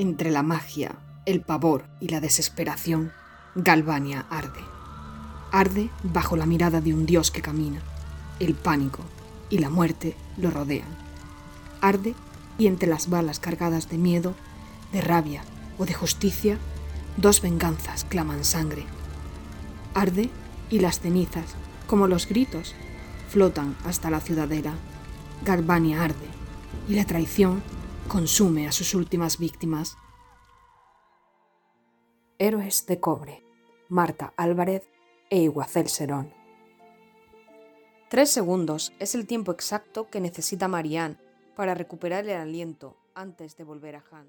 Entre la magia, el pavor y la desesperación, Galvania arde. Arde bajo la mirada de un dios que camina. El pánico y la muerte lo rodean. Arde y entre las balas cargadas de miedo, de rabia o de justicia, dos venganzas claman sangre. Arde y las cenizas, como los gritos, flotan hasta la ciudadela. Galvania arde y la traición consume a sus últimas víctimas. Héroes de cobre, Marta Álvarez e Iguacel Serón. Tres segundos es el tiempo exacto que necesita Marianne para recuperar el aliento antes de volver a Han.